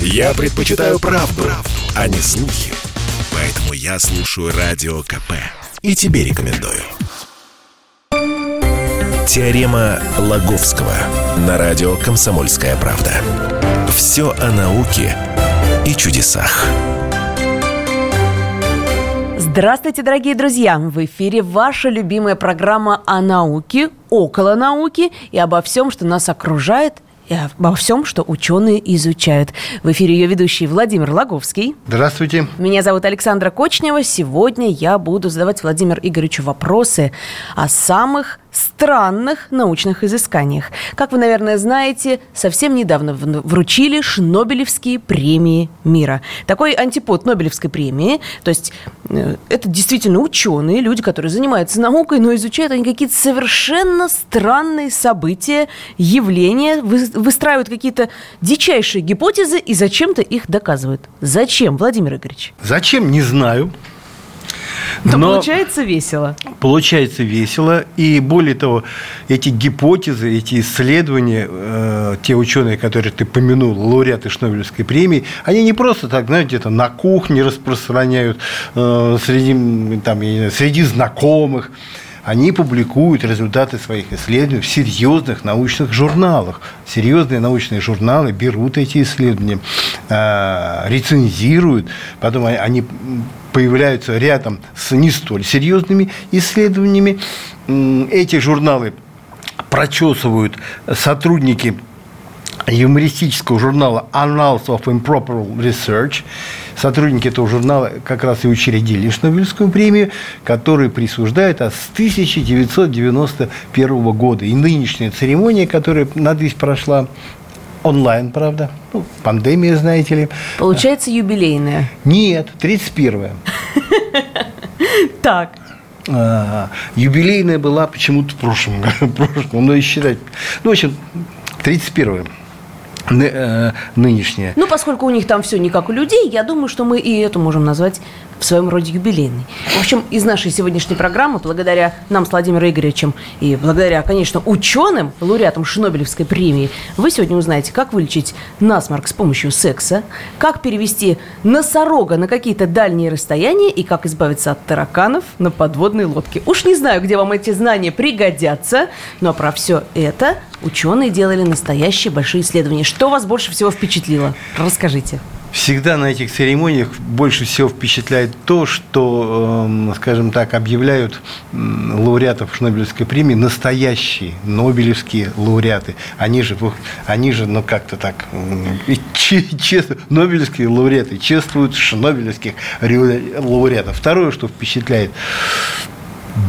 Я предпочитаю правду, правду, а не слухи. Поэтому я слушаю Радио КП. И тебе рекомендую. Теорема Лаговского на радио «Комсомольская правда». Все о науке и чудесах. Здравствуйте, дорогие друзья! В эфире ваша любимая программа о науке, около науки и обо всем, что нас окружает и обо всем, что ученые изучают. В эфире ее ведущий Владимир Логовский. Здравствуйте. Меня зовут Александра Кочнева. Сегодня я буду задавать Владимиру Игоревичу вопросы о самых странных научных изысканиях. Как вы, наверное, знаете, совсем недавно вручили Шнобелевские премии мира. Такой антипод Нобелевской премии, то есть э, это действительно ученые, люди, которые занимаются наукой, но изучают они какие-то совершенно странные события, явления, выстраивают какие-то дичайшие гипотезы и зачем-то их доказывают. Зачем, Владимир Игоревич? Зачем, не знаю. Но, Но получается весело. Получается весело. И более того, эти гипотезы, эти исследования, э, те ученые, которые ты помянул, лауреаты Шнобелевской премии, они не просто так, знаете, где-то на кухне распространяют э, среди, там, знаю, среди знакомых они публикуют результаты своих исследований в серьезных научных журналах. Серьезные научные журналы берут эти исследования, э, рецензируют, потом они появляются рядом с не столь серьезными исследованиями. Эти журналы прочесывают сотрудники юмористического журнала Annals of Improper Research. Сотрудники этого журнала как раз и учредили Шнобелевскую премию, которую присуждают с 1991 года. И нынешняя церемония, которая, надеюсь, прошла онлайн, правда. Ну, пандемия, знаете ли. Получается юбилейная? Нет, 31-я. Так. А, юбилейная была почему-то в прошлом году, но и считать. Ну, в общем, 31-я. Э, нынешняя. Ну, поскольку у них там все не как у людей, я думаю, что мы и эту можем назвать в своем роде юбилейный. В общем, из нашей сегодняшней программы, благодаря нам с Владимиром Игоревичем и благодаря, конечно, ученым, лауреатам Шнобелевской премии, вы сегодня узнаете, как вылечить насморк с помощью секса, как перевести носорога на какие-то дальние расстояния и как избавиться от тараканов на подводной лодке. Уж не знаю, где вам эти знания пригодятся, но про все это ученые делали настоящие большие исследования. Что вас больше всего впечатлило? Расскажите. Всегда на этих церемониях больше всего впечатляет то, что, эм, скажем так, объявляют лауреатов Шнобелевской премии настоящие Нобелевские лауреаты. Они же, они же ну, как-то так, честно, Нобелевские лауреаты чествуют Шнобелевских лауреатов. Второе, что впечатляет,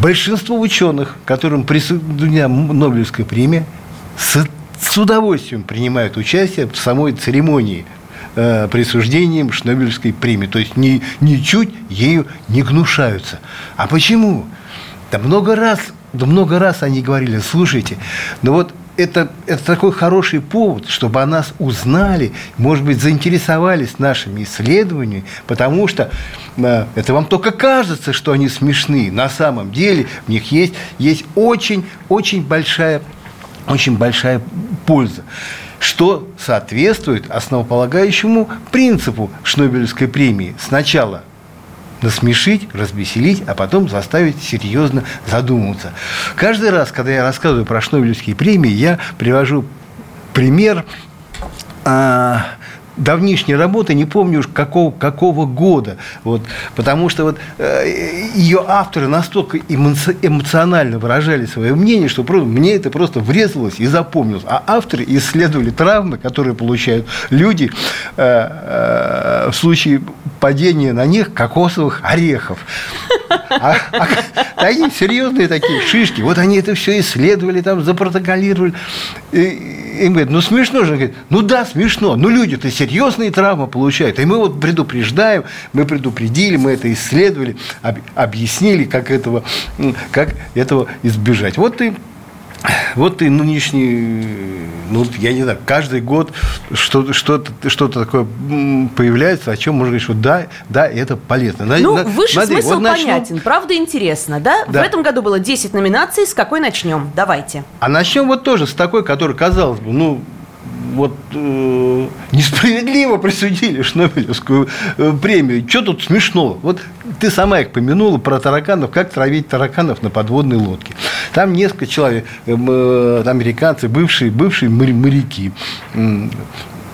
большинство ученых, которым присуждена Нобелевская премия, с, с удовольствием принимают участие в самой церемонии э, присуждением Шнобелевской премии. То есть ни, ничуть ею не гнушаются. А почему? Да много раз, да много раз они говорили, слушайте, ну вот это, это такой хороший повод, чтобы о нас узнали, может быть, заинтересовались нашими исследованиями, потому что э, это вам только кажется, что они смешны. На самом деле в них есть, есть очень, очень большая, очень большая польза что соответствует основополагающему принципу Шнобелевской премии. Сначала насмешить, развеселить, а потом заставить серьезно задуматься. Каждый раз, когда я рассказываю про Шнобелевские премии, я привожу пример а, давнишней работы, не помню уж какого, какого года. Вот, потому что вот, э, ее авторы настолько эмоционально выражали свое мнение, что просто, мне это просто врезалось и запомнилось. А авторы исследовали травмы, которые получают люди э, э, в случае падения на них кокосовых орехов. А, а, они серьезные такие шишки. Вот они это все исследовали, там запротоколировали. И, им говорят, ну смешно же. Говорит, ну да, смешно. Но люди-то серьезные травмы получают. И мы вот предупреждаем, мы предупредили, мы это исследовали, об, объяснили, как этого, как этого избежать. Вот и вот и нынешний, ну, я не знаю, каждый год что-то что что такое появляется, о чем можно говорить, что да, да, это полезно. Ну, на, высший смотри, смысл вот начнем... понятен, правда интересно, да? да? В этом году было 10 номинаций, с какой начнем? Давайте. А начнем вот тоже с такой, которая, казалось бы, ну, вот э, несправедливо присудили Шнобелевскую э, премию. Что тут смешно? Вот ты сама их помянула про тараканов, как травить тараканов на подводной лодке. Там несколько человек, э, э, американцы, бывшие, бывшие моряки,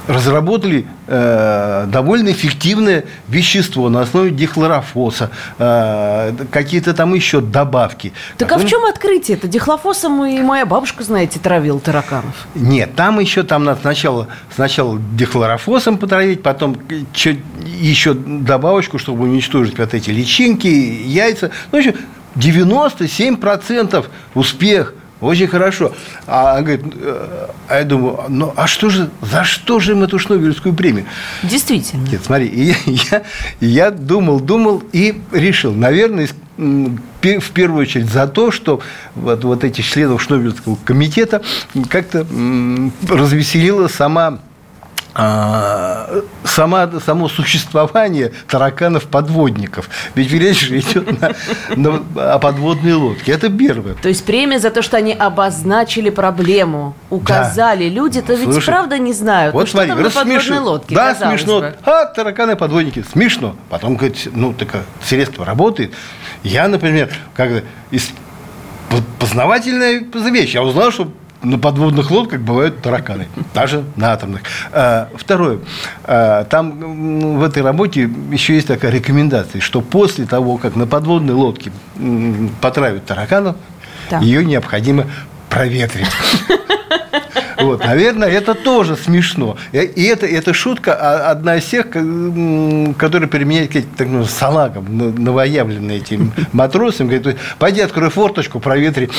разработали э, довольно эффективное вещество на основе дихлорофоса, э, какие-то там еще добавки. Так а в чем открытие это? Дихлофосом и моя бабушка, знаете, травила тараканов. Нет, там еще там надо сначала, сначала дихлорофосом потравить, потом еще добавочку, чтобы уничтожить вот эти личинки, яйца. Ну, еще 97% успех – очень хорошо. А, говорит, э, а я думаю, ну а что же, за что же им эту Шнобелевскую премию? Действительно. Нет, смотри, и я, я думал, думал и решил, наверное, в первую очередь за то, что вот, вот этих членов Шнобелевского комитета как-то развеселила сама а, сама, само существование тараканов-подводников. Ведь речь же идет на, на, о подводной лодке. Это первое. То есть премия за то, что они обозначили проблему, указали. Да. Люди-то ведь Слушай, правда не знают. Вот ну, смотри, что там на подводной лодке, Да, смешно. Бы. А, тараканы-подводники. Смешно. Потом, говорит, ну, так средство работает. Я, например, когда из познавательная вещь. Я узнал, что на подводных лодках бывают тараканы, даже на атомных. А, второе. А, там в этой работе еще есть такая рекомендация, что после того, как на подводной лодке потравят тараканов, да. ее необходимо проветрить. Вот, наверное, это тоже смешно. И это, это шутка а, одна из тех, которые применяют так, ну, салагом, новоявленные этим матросам. Говорит, пойди открой форточку, проветри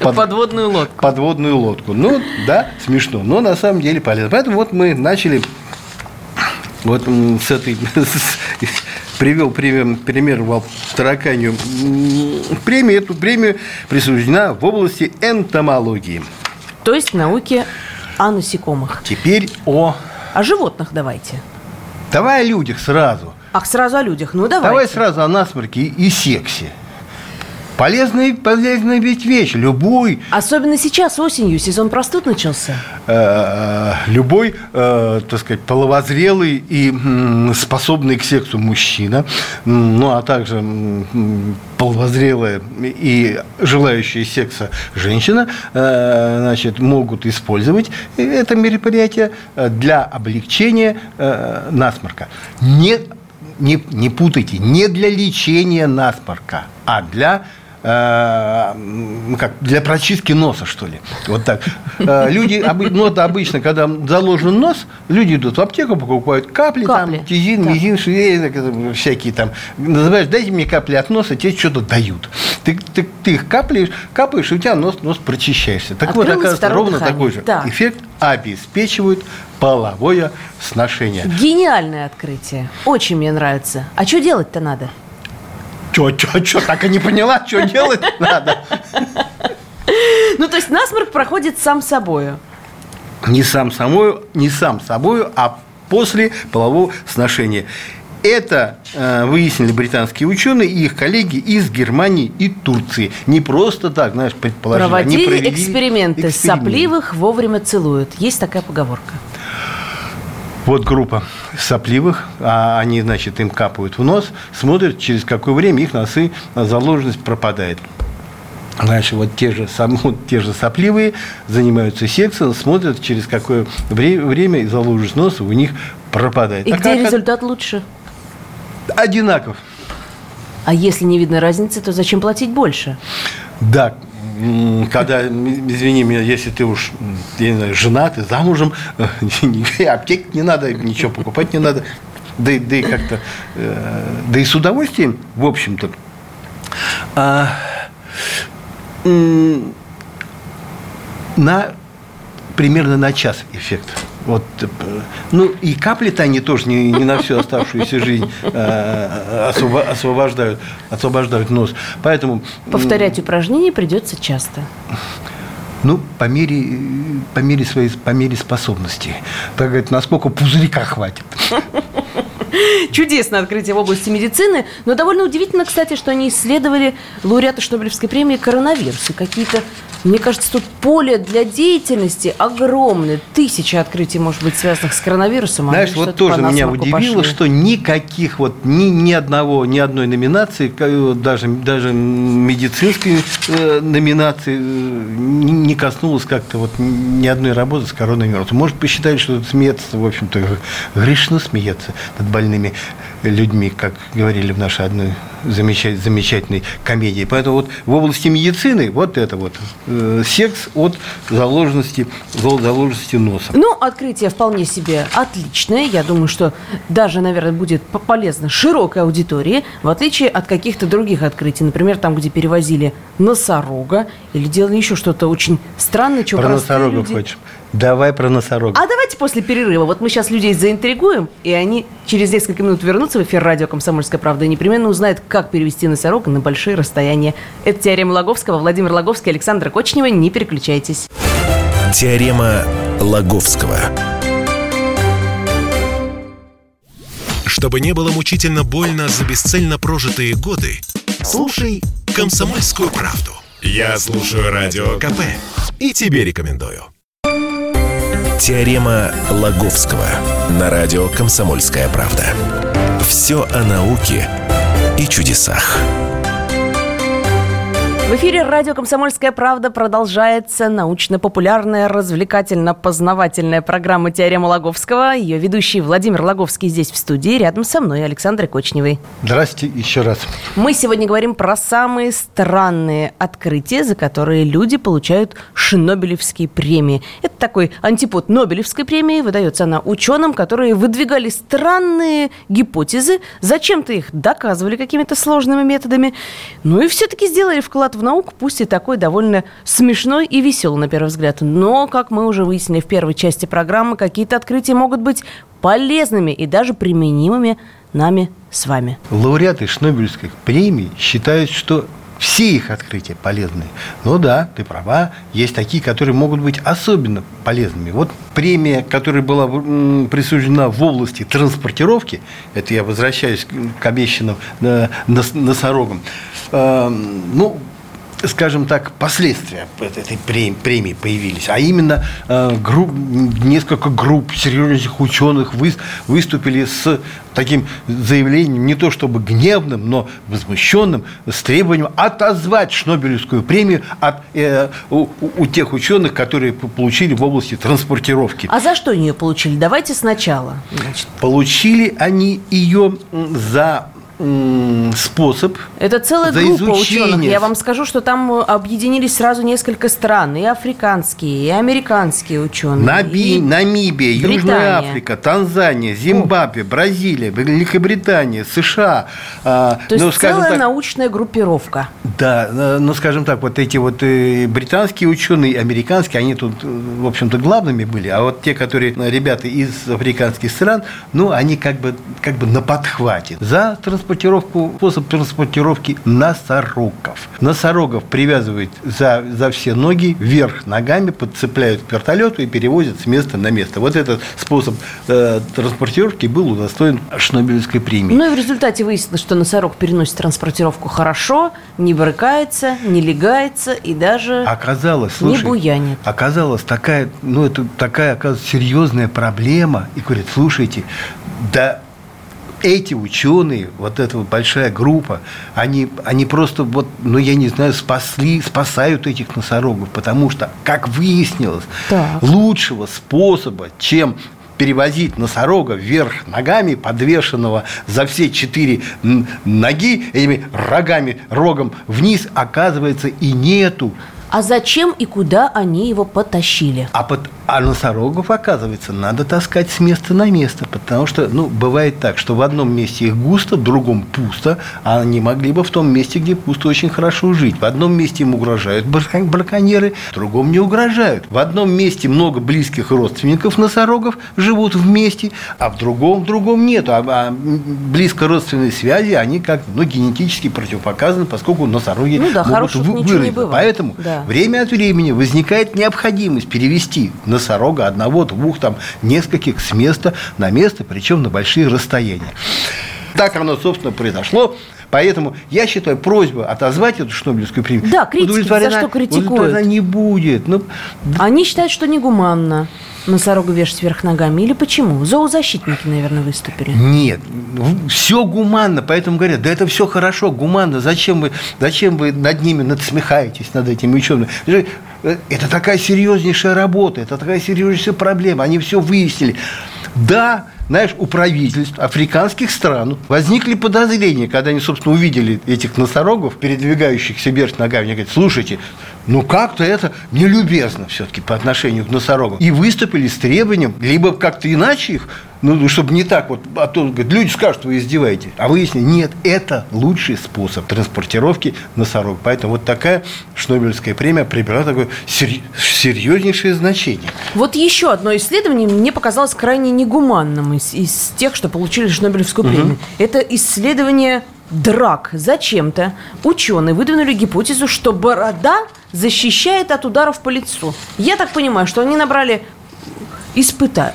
под, подводную лодку. Подводную лодку. Ну, да, смешно, но на самом деле полезно. Поэтому вот мы начали вот с этой привел пример, пример в тараканию. Премия, эту премию присуждена в области энтомологии. То есть в науке о насекомых. Теперь о... О животных давайте. Давай о людях сразу. Ах, сразу о людях. Ну, давайте. Давай сразу о насморке и сексе. Полезная, полезная ведь вещь. Любой... Особенно сейчас, осенью, сезон простуд начался. Э, любой, э, так сказать, половозрелый и способный к сексу мужчина, ну, а также половозрелая и желающая секса женщина, э, значит, могут использовать это мероприятие для облегчения насморка. Не, не, не путайте, не для лечения насморка, а для Э, как, для прочистки носа, что ли. Вот так. Э, люди, ну, это обычно, когда заложен нос, люди идут в аптеку, покупают капли, капли. там, тизин, да. мизин, швей, всякие там. Называешь, дайте мне капли от носа, тебе что-то дают. Ты, ты, ты их капаешь, капаешь, и у тебя нос, нос прочищаешься. Так Открылось вот, оказывается, ровно дыхание. такой же да. эффект обеспечивают половое сношение. Гениальное открытие. Очень мне нравится. А что делать-то надо? Что, что, что, так и не поняла, что делать надо. Ну, то есть насморк проходит сам собою. Не сам собою, не сам собою, а после полового сношения. Это э, выяснили британские ученые и их коллеги из Германии и Турции. Не просто так, знаешь, предположили. Проводили, эксперименты. эксперименты. Сопливых вовремя целуют. Есть такая поговорка. Вот группа сопливых, а они, значит, им капают в нос, смотрят, через какое время их носы заложенность пропадает. Значит, вот те же, сам, вот те же сопливые занимаются сексом, смотрят, через какое время, время заложенность носа у них пропадает. И а где как, результат лучше? Одинаков. А если не видно разницы, то зачем платить больше? Да, когда, извини меня, если ты уж, я не знаю, женат и замужем, аптеки не надо, ничего покупать не надо, да, да и как-то, э, да и с удовольствием, в общем-то. А, на примерно на час эффект. Вот, э, ну, и капли-то они тоже не, не на всю оставшуюся жизнь э, освобождают, освобождают нос. Поэтому... Повторять упражнения придется часто. Ну, по мере, по мере своей по мере способности. Так говорит, насколько пузырька хватит. Чудесное открытие в области медицины. Но довольно удивительно, кстати, что они исследовали лауреата Шнобелевской премии коронавирус. И какие-то, мне кажется, тут поле для деятельности огромное. Тысячи открытий, может быть, связанных с коронавирусом. А Знаешь, вот тоже меня удивило, пошли. что никаких вот ни, ни одного, ни одной номинации, даже, даже медицинской э, номинации э, не коснулось как-то вот ни одной работы с коронавирусом. Может, посчитали, что смеяться, в общем-то, грешно смеяться над больными людьми, как говорили в нашей одной замечательной комедии. Поэтому вот в области медицины вот это вот э, секс от заложенности, заложенности носа. Ну, открытие вполне себе отличное. Я думаю, что даже, наверное, будет полезно широкой аудитории, в отличие от каких-то других открытий. Например, там, где перевозили носорога или делали еще что-то очень странное, чего Про носорогов люди... хочешь? Давай про носорога. А давайте после перерыва. Вот мы сейчас людей заинтригуем, и они через несколько минут вернутся в эфир радио «Комсомольская правда» и непременно узнают, как перевести носорога на большие расстояния. Это теорема Логовского. Владимир Логовский, Александра Кочнева. Не переключайтесь. Теорема Логовского. Чтобы не было мучительно больно за бесцельно прожитые годы, слушай «Комсомольскую правду». Я слушаю Радио КП и тебе рекомендую. Теорема Лаговского на радио «Комсомольская правда». Все о науке и чудесах. В эфире радио «Комсомольская правда» продолжается научно-популярная, развлекательно-познавательная программа «Теорема Логовского». Ее ведущий Владимир Логовский здесь в студии, рядом со мной Александр Кочневой. Здравствуйте еще раз. Мы сегодня говорим про самые странные открытия, за которые люди получают Шнобелевские премии. Это такой антипод Нобелевской премии. Выдается она ученым, которые выдвигали странные гипотезы, зачем-то их доказывали какими-то сложными методами, ну и все-таки сделали вклад в науку, пусть и такой довольно смешной и веселый на первый взгляд. Но, как мы уже выяснили в первой части программы, какие-то открытия могут быть полезными и даже применимыми нами с вами. Лауреаты Шнобелевской премии считают, что все их открытия полезны. Ну да, ты права, есть такие, которые могут быть особенно полезными. Вот премия, которая была присуждена в области транспортировки, это я возвращаюсь к обещанным э, носорогам, эм, ну, скажем так, последствия этой премии появились. А именно э, групп, несколько групп серьезных ученых выступили с таким заявлением, не то чтобы гневным, но возмущенным, с требованием отозвать Шнобелевскую премию от, э, у, у тех ученых, которые получили в области транспортировки. А за что они ее получили? Давайте сначала. Значит. Получили они ее за способ Это целая группа изучение. ученых. Я вам скажу, что там объединились сразу несколько стран. И африканские, и американские ученые. Наби, и Намибия, Британия. Южная Африка, Танзания, Зимбабве, О. Бразилия, Великобритания, США. А, То есть ну, целая так, научная группировка. Да, ну, скажем так, вот эти вот э, британские ученые, американские, они тут, э, в общем-то, главными были. А вот те, которые, э, ребята из африканских стран, ну, они как бы, как бы на подхвате. За транспорт транспортировку, способ транспортировки носорогов. Носорогов привязывают за, за все ноги вверх ногами, подцепляют к вертолету и перевозят с места на место. Вот этот способ э, транспортировки был удостоен Шнобелевской премии. Ну и в результате выяснилось, что носорог переносит транспортировку хорошо, не брыкается, не легается и даже оказалось, слушай, не буянит. Оказалось, такая, ну, это такая, оказывается, серьезная проблема. И говорит, слушайте, да эти ученые, вот эта вот большая группа, они, они просто вот, ну я не знаю, спасли, спасают этих носорогов, потому что, как выяснилось, так. лучшего способа, чем перевозить носорога вверх ногами, подвешенного за все четыре ноги, этими рогами, рогом вниз, оказывается, и нету. А зачем и куда они его потащили? А, под, а носорогов, оказывается, надо таскать с места на место, потому что, ну, бывает так, что в одном месте их густо, в другом пусто, а они могли бы в том месте, где пусто, очень хорошо жить. В одном месте им угрожают браконьеры, в другом не угрожают. В одном месте много близких родственников носорогов живут вместе, а в другом, в другом нет. А, а близко родственные связи, они как ну, генетически противопоказаны, поскольку носороги ну, да, могут вы, вырыть. Поэтому да время от времени возникает необходимость перевести носорога одного, двух, там, нескольких с места на место, причем на большие расстояния. Так оно, собственно, произошло. Поэтому я считаю, просьба отозвать эту Шнобелевскую премию Да, критики за что критикуют? не будет. Ну, Они считают, что негуманно носорога вешать вверх ногами? Или почему? Зоозащитники, наверное, выступили. Нет, все гуманно, поэтому говорят, да это все хорошо, гуманно, зачем вы, зачем вы над ними надсмехаетесь, над этими учеными? Это такая серьезнейшая работа, это такая серьезнейшая проблема, они все выяснили. Да, знаешь, у правительств африканских стран возникли подозрения, когда они, собственно, увидели этих носорогов, передвигающихся вверх ногами, они говорят, слушайте, ну как-то это нелюбезно все-таки по отношению к носорогам. И выступили с требованием либо как-то иначе их ну, чтобы не так вот, а то говорит, люди скажут, вы издеваетесь. А выяснили, нет, это лучший способ транспортировки носорога. Поэтому вот такая Шнобелевская премия приобрела такое серьезнейшее значение. Вот еще одно исследование мне показалось крайне негуманным из, из тех, что получили Шнобелевскую премию. Угу. Это исследование драк. Зачем-то ученые выдвинули гипотезу, что борода защищает от ударов по лицу. Я так понимаю, что они набрали испыта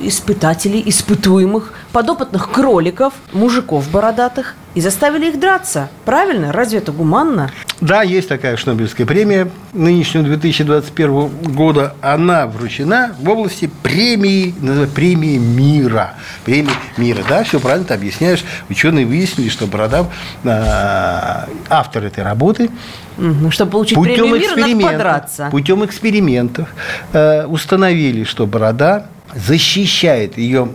испытателей, испытуемых, подопытных кроликов, мужиков бородатых и заставили их драться. Правильно? Разве это гуманно? Да, есть такая Шнобелевская премия нынешнего 2021 года. Она вручена в области премии, премии мира. Премии мира, да, все правильно ты объясняешь. Ученые выяснили, что Борода, э, автор этой работы, ну, чтобы получить путем премию мира, надо подраться. Путем экспериментов э, установили, что Борода защищает ее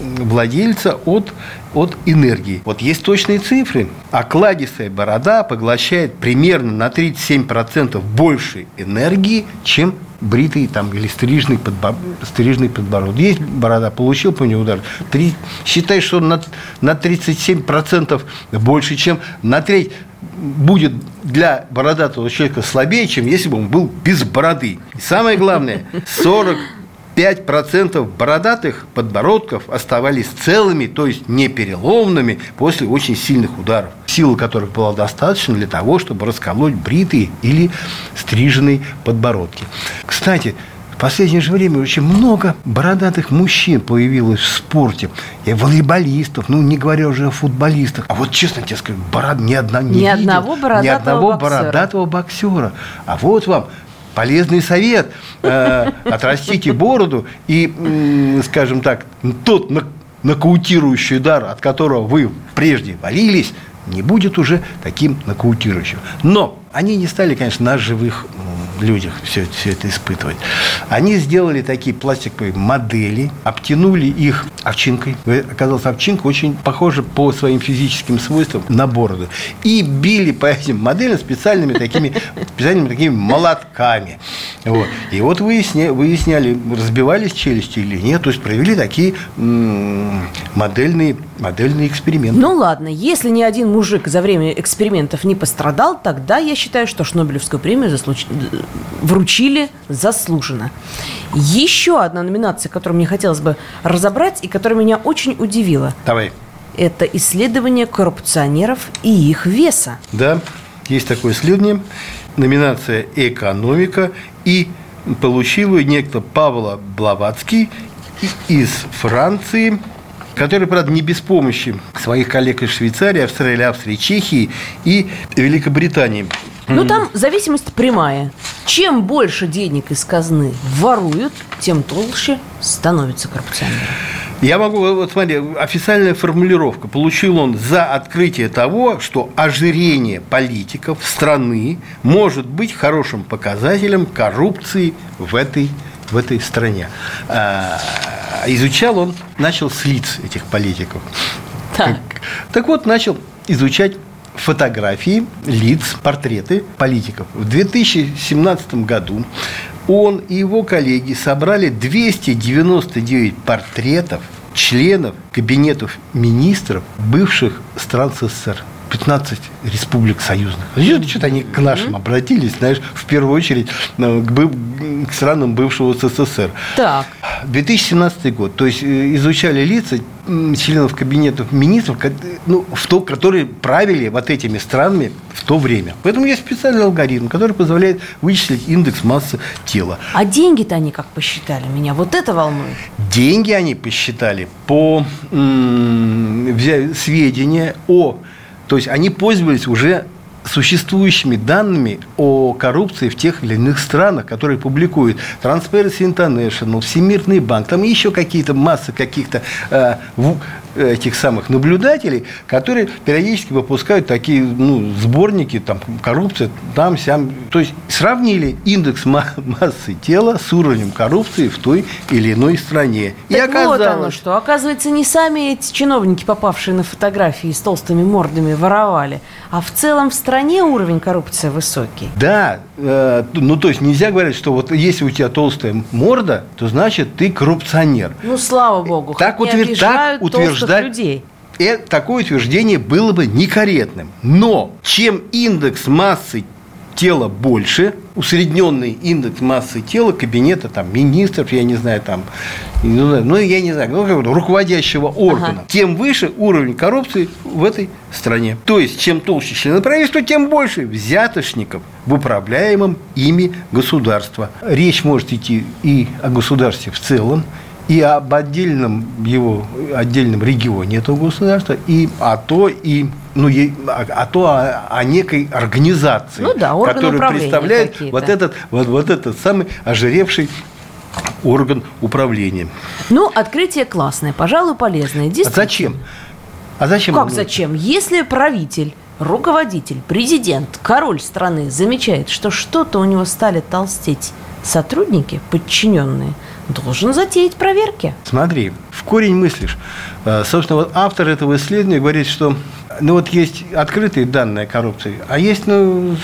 владельца от, от энергии. Вот есть точные цифры. Окладистая борода поглощает примерно на 37% больше энергии, чем бритый там, или стрижный, подбор... стрижный подбородок. Есть борода, получил по ней удар. Три... Считай, что на, на 37% больше, чем на треть будет для бородатого человека слабее, чем если бы он был без бороды. И самое главное, 40 5% бородатых подбородков оставались целыми, то есть не переломными после очень сильных ударов, силы которых было достаточно для того, чтобы расколоть бритые или стриженные подбородки. Кстати, в последнее же время очень много бородатых мужчин появилось в спорте. И волейболистов, ну, не говоря уже о футболистах. А вот, честно тебе скажу, бород, ни, одна, не ни видел, одного бородатого ни одного боксера. бородатого боксера. А вот вам полезный совет. Э, отрастите бороду и, скажем так, тот нокаутирующий удар, от которого вы прежде валились, не будет уже таким нокаутирующим. Но они не стали, конечно, на живых людях все, все это испытывать. Они сделали такие пластиковые модели, обтянули их овчинкой. Оказалось, овчинка очень похожа по своим физическим свойствам на бороду. И били по этим моделям специальными такими, специальными такими молотками. Вот. И вот выясня, выясняли, разбивались челюсти или нет. То есть провели такие модельные, модельные эксперименты. Ну ладно, если ни один мужик за время экспериментов не пострадал, тогда я считаю, что Шнобелевскую премию заслуж вручили заслуженно. Еще одна номинация, которую мне хотелось бы разобрать и которая меня очень удивила. Давай. Это исследование коррупционеров и их веса. Да, есть такое исследование. Номинация «Экономика» и получил ее некто Павла Блаватский из Франции, который, правда, не без помощи своих коллег из Швейцарии, Австралии, Австрии, Чехии и Великобритании. Ну, там зависимость прямая. Чем больше денег из казны воруют, тем толще становится коррупционером. Я могу, вот смотри, официальная формулировка. Получил он за открытие того, что ожирение политиков страны может быть хорошим показателем коррупции в этой, в этой стране. А, изучал он, начал с лиц этих политиков. Так. так вот, начал изучать фотографии лиц, портреты политиков. В 2017 году он и его коллеги собрали 299 портретов членов кабинетов министров бывших стран СССР. 15 республик союзных. Что-то они к нашим обратились, знаешь, в первую очередь э, к, к странам бывшего СССР. Так. 2017 год. То есть э, изучали лица членов кабинетов министров, ну, в то, которые правили вот этими странами в то время. Поэтому есть специальный алгоритм, который позволяет вычислить индекс массы тела. А деньги-то они как посчитали? Меня вот это волнует. Деньги они посчитали по м- сведения о... То есть они пользовались уже существующими данными о коррупции в тех или иных странах, которые публикуют. Transparency International, Всемирный банк, там еще какие-то массы каких-то э, этих самых наблюдателей, которые периодически выпускают такие ну, сборники, там, коррупция, там, сям. То есть сравнили индекс массы тела с уровнем коррупции в той или иной стране. Так И оказалось... вот оно что. Оказывается, не сами эти чиновники, попавшие на фотографии с толстыми мордами, воровали, а в целом в стране уровень коррупции высокий. Да, э, ну то есть нельзя говорить, что вот если у тебя толстая морда, то значит ты коррупционер. Ну слава богу, так, утвер... так утверждать людей. Это, такое утверждение было бы некорректным. Но чем индекс массы тела больше, усредненный индекс массы тела кабинета там, министров, я не знаю, там, ну, я не знаю, ну, руководящего органа, ага. тем выше уровень коррупции в этой стране. То есть, чем толще члены правительства, тем больше взятошников в управляемом ими государства. Речь может идти и о государстве в целом, и об отдельном его отдельном регионе этого государства, и о то, и ну, а, а то о, о некой организации, ну, да, которая представляет вот этот, вот, вот этот самый ожиревший орган управления. Ну, открытие классное, пожалуй, полезное. А зачем? А зачем? Как зачем? Если правитель руководитель, президент, король страны замечает, что что-то у него стали толстеть сотрудники, подчиненные, должен затеять проверки. Смотри, в корень мыслишь. Э, собственно, вот автор этого исследования говорит, что ну вот есть открытые данные о коррупции, а есть, ну,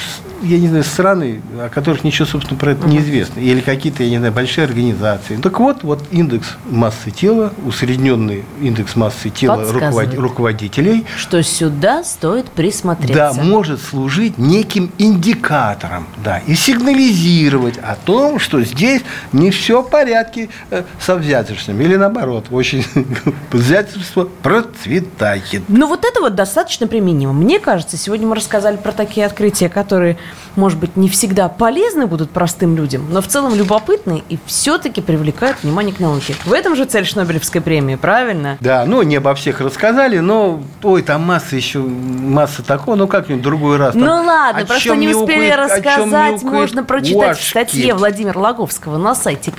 я не знаю, страны, о которых ничего, собственно, про это не известно. Или какие-то, я не знаю, большие организации. Так вот, вот индекс массы тела, усредненный индекс массы тела руковод... руководителей. Что сюда стоит присмотреться. Да, может служить неким индикатором, да, и сигнализировать о том, что здесь не все в порядке э, со взяточным. Или наоборот, очень взятельство процветает. Ну, вот это вот достаточно применимо. Мне кажется, сегодня мы рассказали про такие открытия, которые может быть, не всегда полезны будут простым людям, но в целом любопытны и все-таки привлекают внимание к науке. В этом же цель Шнобелевской премии, правильно? Да, ну не обо всех рассказали, но ой, там масса еще, масса такого, ну как-нибудь другой раз. Там, ну ладно, про что не успели укает, рассказать, можно прочитать в статье Владимира Логовского на сайте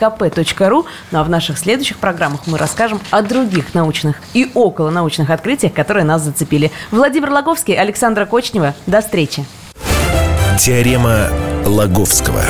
kp.ru. Ну а в наших следующих программах мы расскажем о других научных и около научных открытиях, которые нас зацепили. Владимир Логовский, Александра Кочнева. До встречи. Теорема Лаговского.